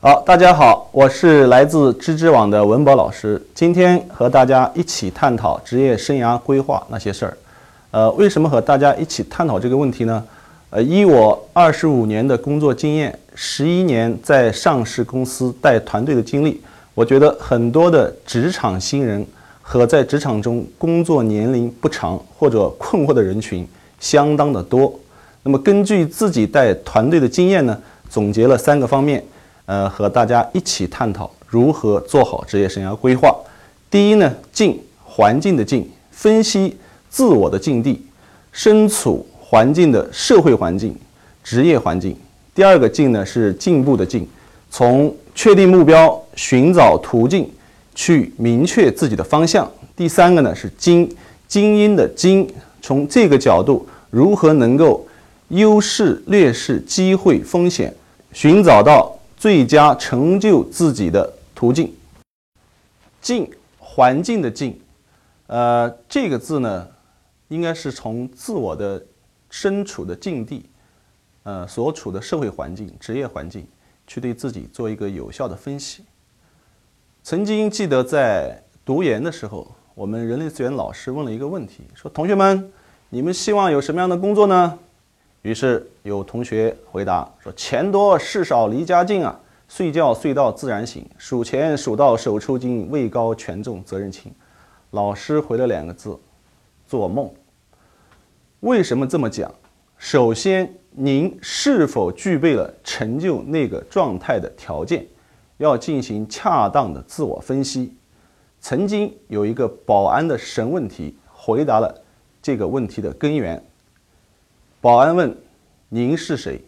好，大家好，我是来自知知网的文博老师，今天和大家一起探讨职业生涯规划那些事儿。呃，为什么和大家一起探讨这个问题呢？呃，以我二十五年的工作经验，十一年在上市公司带团队的经历，我觉得很多的职场新人和在职场中工作年龄不长或者困惑的人群相当的多。那么根据自己带团队的经验呢，总结了三个方面。呃，和大家一起探讨如何做好职业生涯规划。第一呢，境环境的境，分析自我的境地，身处环境的社会环境、职业环境。第二个境呢是进步的进，从确定目标、寻找途径去明确自己的方向。第三个呢是精精英的精，从这个角度如何能够优势、劣势、机会、风险寻找到。最佳成就自己的途径，境环境的境，呃，这个字呢，应该是从自我的身处的境地，呃，所处的社会环境、职业环境，去对自己做一个有效的分析。曾经记得在读研的时候，我们人力资源老师问了一个问题，说：“同学们，你们希望有什么样的工作呢？”于是有同学回答说：“钱多事少离家近啊，睡觉睡到自然醒，数钱数到手抽筋，位高权重责任轻。”老师回了两个字：“做梦。”为什么这么讲？首先，您是否具备了成就那个状态的条件？要进行恰当的自我分析。曾经有一个保安的神问题，回答了这个问题的根源。保安问：“您是谁？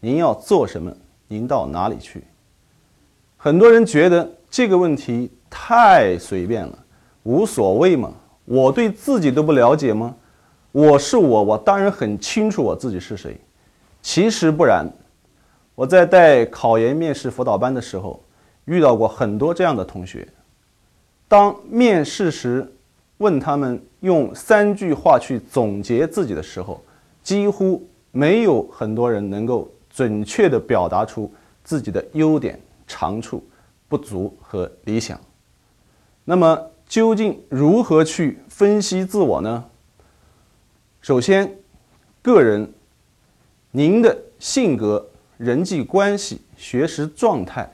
您要做什么？您到哪里去？”很多人觉得这个问题太随便了，无所谓嘛。我对自己都不了解吗？我是我，我当然很清楚我自己是谁。其实不然。我在带考研面试辅导班的时候，遇到过很多这样的同学。当面试时问他们用三句话去总结自己的时候，几乎没有很多人能够准确地表达出自己的优点、长处、不足和理想。那么，究竟如何去分析自我呢？首先，个人，您的性格、人际关系、学识状态、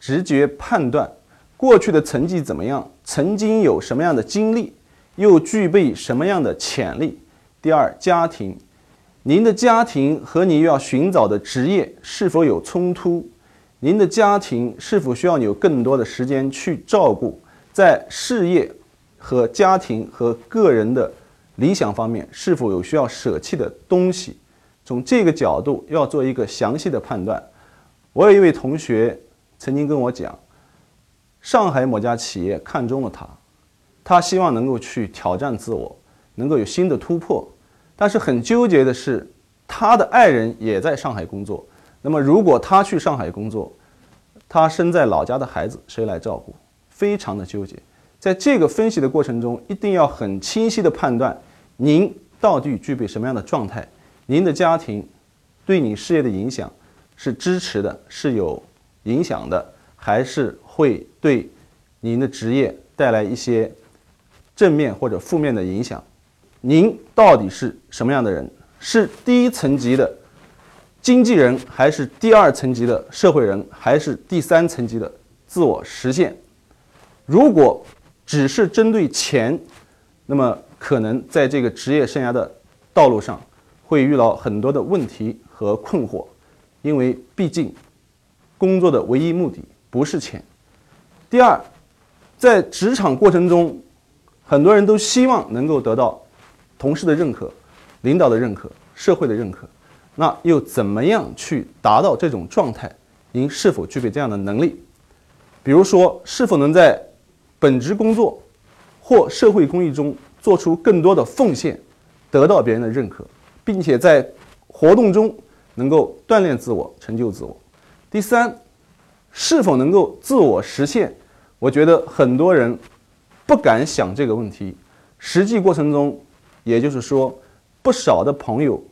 直觉判断，过去的成绩怎么样？曾经有什么样的经历？又具备什么样的潜力？第二，家庭。您的家庭和你要寻找的职业是否有冲突？您的家庭是否需要你有更多的时间去照顾？在事业和家庭和个人的理想方面，是否有需要舍弃的东西？从这个角度要做一个详细的判断。我有一位同学曾经跟我讲，上海某家企业看中了他，他希望能够去挑战自我，能够有新的突破。但是很纠结的是，他的爱人也在上海工作。那么，如果他去上海工作，他身在老家的孩子谁来照顾？非常的纠结。在这个分析的过程中，一定要很清晰的判断，您到底具备什么样的状态？您的家庭对你事业的影响是支持的，是有影响的，还是会对您的职业带来一些正面或者负面的影响？您到底是什么样的人？是第一层级的经纪人，还是第二层级的社会人，还是第三层级的自我实现？如果只是针对钱，那么可能在这个职业生涯的道路上会遇到很多的问题和困惑，因为毕竟工作的唯一目的不是钱。第二，在职场过程中，很多人都希望能够得到。同事的认可，领导的认可，社会的认可，那又怎么样去达到这种状态？您是否具备这样的能力？比如说，是否能在本职工作或社会公益中做出更多的奉献，得到别人的认可，并且在活动中能够锻炼自我、成就自我。第三，是否能够自我实现？我觉得很多人不敢想这个问题。实际过程中，也就是说，不少的朋友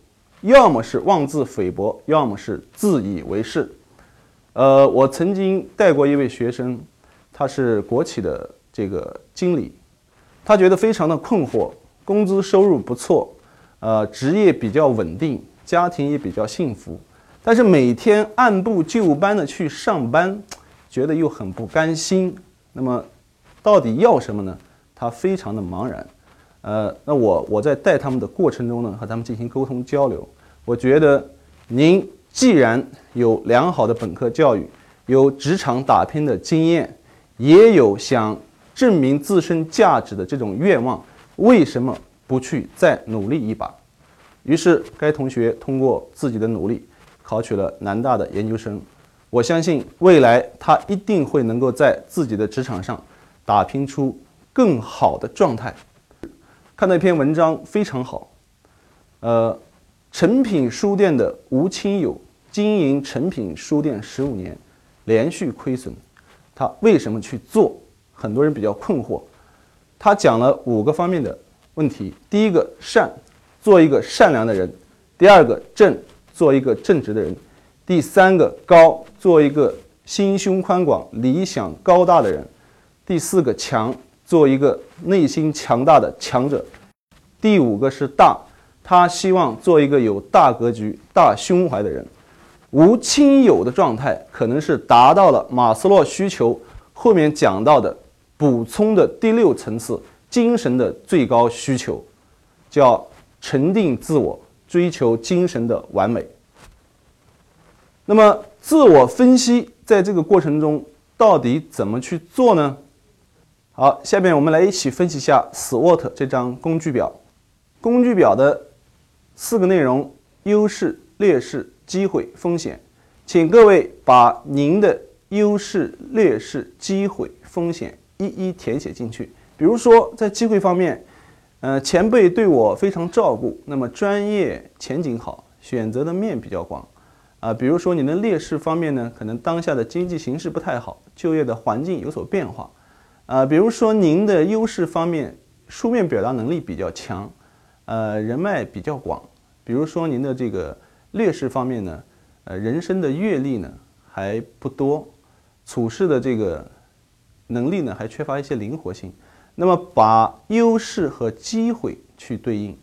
要么是妄自菲薄，要么是自以为是。呃，我曾经带过一位学生，他是国企的这个经理，他觉得非常的困惑，工资收入不错，呃，职业比较稳定，家庭也比较幸福，但是每天按部就班的去上班，觉得又很不甘心。那么，到底要什么呢？他非常的茫然。呃，那我我在带他们的过程中呢，和他们进行沟通交流，我觉得您。既然有良好的本科教育，有职场打拼的经验，也有想证明自身价值的这种愿望，为什么不去再努力一把？于是，该同学通过自己的努力，考取了南大的研究生。我相信未来他一定会能够在自己的职场上打拼出更好的状态。看到一篇文章非常好，呃。诚品书店的吴清友经营诚品书店十五年，连续亏损，他为什么去做？很多人比较困惑。他讲了五个方面的问题：第一个善，做一个善良的人；第二个正，做一个正直的人；第三个高，做一个心胸宽广、理想高大的人；第四个强，做一个内心强大的强者；第五个是大。他希望做一个有大格局、大胸怀的人。无亲友的状态，可能是达到了马斯洛需求后面讲到的补充的第六层次精神的最高需求，叫沉淀自我，追求精神的完美。那么，自我分析在这个过程中到底怎么去做呢？好，下面我们来一起分析一下 SWOT 这张工具表。工具表的。四个内容：优势、劣势、机会、风险。请各位把您的优势、劣势、机会、风险一一填写进去。比如说，在机会方面，呃，前辈对我非常照顾，那么专业前景好，选择的面比较广。啊，比如说你的劣势方面呢，可能当下的经济形势不太好，就业的环境有所变化。啊，比如说您的优势方面，书面表达能力比较强，呃，人脉比较广。比如说您的这个劣势方面呢，呃，人生的阅历呢还不多，处事的这个能力呢还缺乏一些灵活性。那么把优势和机会去对应，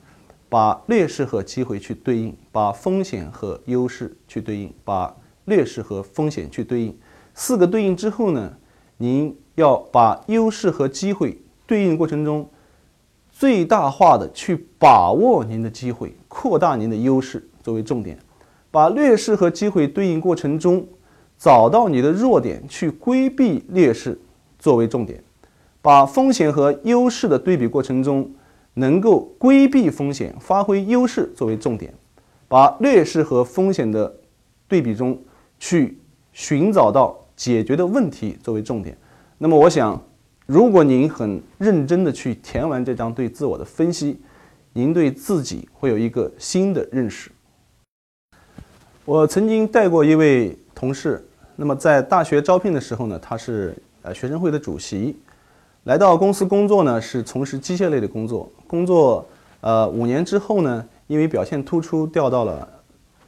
把劣势和机会去对应，把风险和优势去对应，把劣势和风险去对应，四个对应之后呢，您要把优势和机会对应过程中。最大化的去把握您的机会，扩大您的优势作为重点，把劣势和机会对应过程中，找到你的弱点去规避劣势作为重点，把风险和优势的对比过程中，能够规避风险，发挥优势作为重点，把劣势和风险的对比中去寻找到解决的问题作为重点。那么，我想。如果您很认真的去填完这张对自我的分析，您对自己会有一个新的认识。我曾经带过一位同事，那么在大学招聘的时候呢，他是呃学生会的主席，来到公司工作呢是从事机械类的工作，工作呃五年之后呢，因为表现突出调到了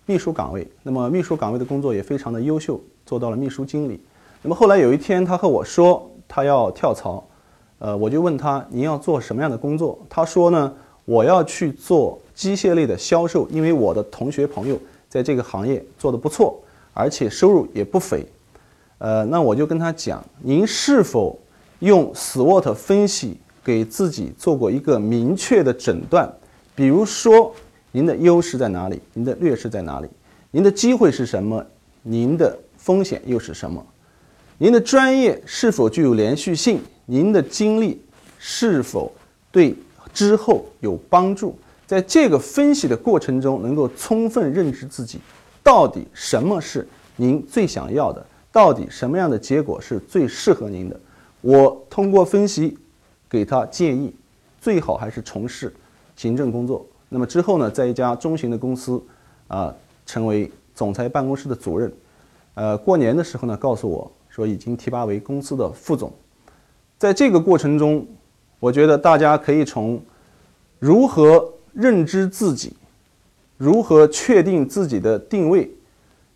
秘书岗位，那么秘书岗位的工作也非常的优秀，做到了秘书经理。那么后来有一天，他和我说。他要跳槽，呃，我就问他您要做什么样的工作？他说呢，我要去做机械类的销售，因为我的同学朋友在这个行业做得不错，而且收入也不菲。呃，那我就跟他讲，您是否用 SWOT 分析给自己做过一个明确的诊断？比如说，您的优势在哪里？您的劣势在哪里？您的机会是什么？您的风险又是什么？您的专业是否具有连续性？您的经历是否对之后有帮助？在这个分析的过程中，能够充分认知自己，到底什么是您最想要的？到底什么样的结果是最适合您的？我通过分析给他建议，最好还是从事行政工作。那么之后呢，在一家中型的公司啊，成为总裁办公室的主任。呃，过年的时候呢，告诉我说已经提拔为公司的副总。在这个过程中，我觉得大家可以从如何认知自己，如何确定自己的定位，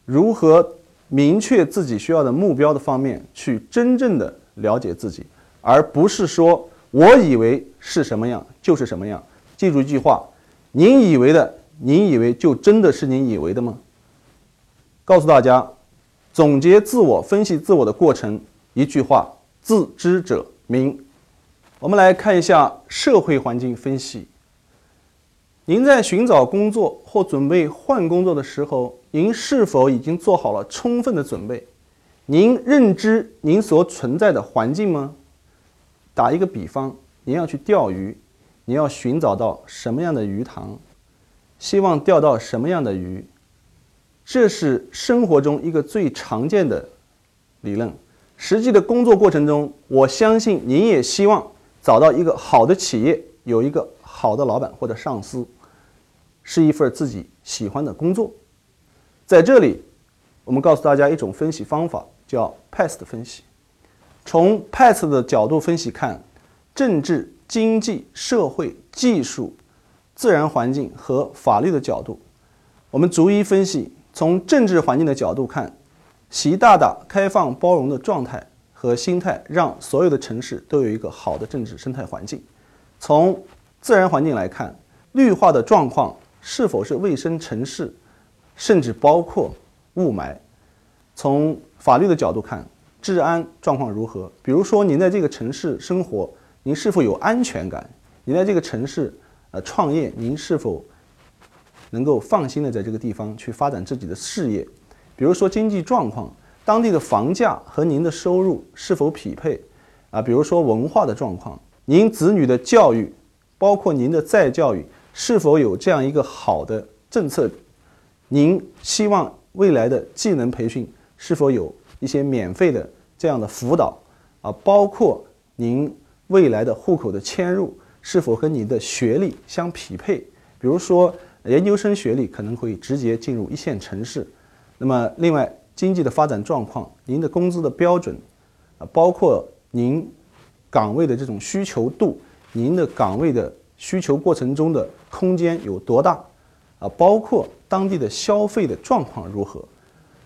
如何明确自己需要的目标的方面去真正的了解自己，而不是说我以为是什么样就是什么样。记住一句话。您以为的，您以为就真的是您以为的吗？告诉大家，总结自我、分析自我的过程，一句话：自知者明。我们来看一下社会环境分析。您在寻找工作或准备换工作的时候，您是否已经做好了充分的准备？您认知您所存在的环境吗？打一个比方，您要去钓鱼。你要寻找到什么样的鱼塘，希望钓到什么样的鱼，这是生活中一个最常见的理论。实际的工作过程中，我相信您也希望找到一个好的企业，有一个好的老板或者上司，是一份自己喜欢的工作。在这里，我们告诉大家一种分析方法，叫 PEST 分析。从 PEST 的角度分析看，政治。经济社会技术、自然环境和法律的角度，我们逐一分析。从政治环境的角度看，习大大开放包容的状态和心态，让所有的城市都有一个好的政治生态环境。从自然环境来看，绿化的状况是否是卫生城市，甚至包括雾霾。从法律的角度看，治安状况如何？比如说，您在这个城市生活。您是否有安全感？您在这个城市，呃，创业，您是否能够放心的在这个地方去发展自己的事业？比如说经济状况，当地的房价和您的收入是否匹配？啊，比如说文化的状况，您子女的教育，包括您的再教育，是否有这样一个好的政策？您希望未来的技能培训是否有一些免费的这样的辅导？啊，包括您。未来的户口的迁入是否和你的学历相匹配？比如说，研究生学历可能会直接进入一线城市。那么，另外经济的发展状况，您的工资的标准，啊，包括您岗位的这种需求度，您的岗位的需求过程中的空间有多大？啊，包括当地的消费的状况如何？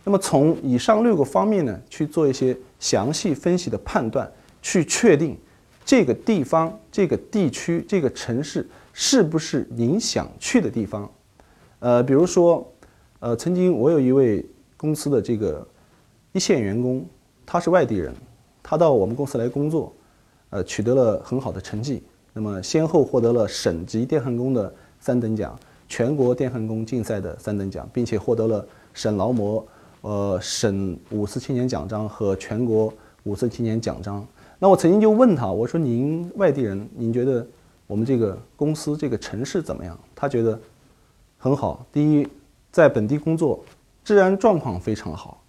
那么，从以上六个方面呢，去做一些详细分析的判断，去确定。这个地方、这个地区、这个城市是不是您想去的地方？呃，比如说，呃，曾经我有一位公司的这个一线员工，他是外地人，他到我们公司来工作，呃，取得了很好的成绩，那么先后获得了省级电焊工的三等奖、全国电焊工竞赛的三等奖，并且获得了省劳模、呃省五四青年奖章和全国五四青年奖章。那我曾经就问他，我说您外地人，您觉得我们这个公司这个城市怎么样？他觉得很好。第一，在本地工作，治安状况非常好，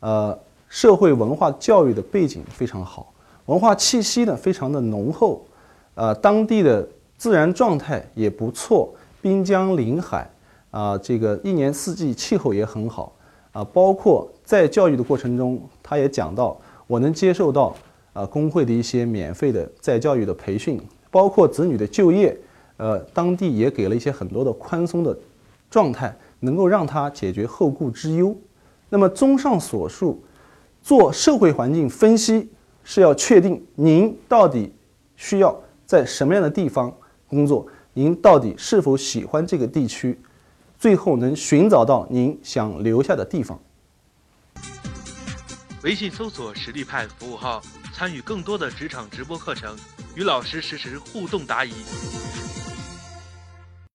呃，社会文化教育的背景非常好，文化气息呢非常的浓厚，呃，当地的自然状态也不错，滨江临海，啊，这个一年四季气候也很好，啊，包括在教育的过程中，他也讲到，我能接受到。啊，工会的一些免费的再教育的培训，包括子女的就业，呃，当地也给了一些很多的宽松的状态，能够让他解决后顾之忧。那么，综上所述，做社会环境分析是要确定您到底需要在什么样的地方工作，您到底是否喜欢这个地区，最后能寻找到您想留下的地方。微信搜索“实力派”服务号。参与更多的职场直播课程，与老师实时互动答疑。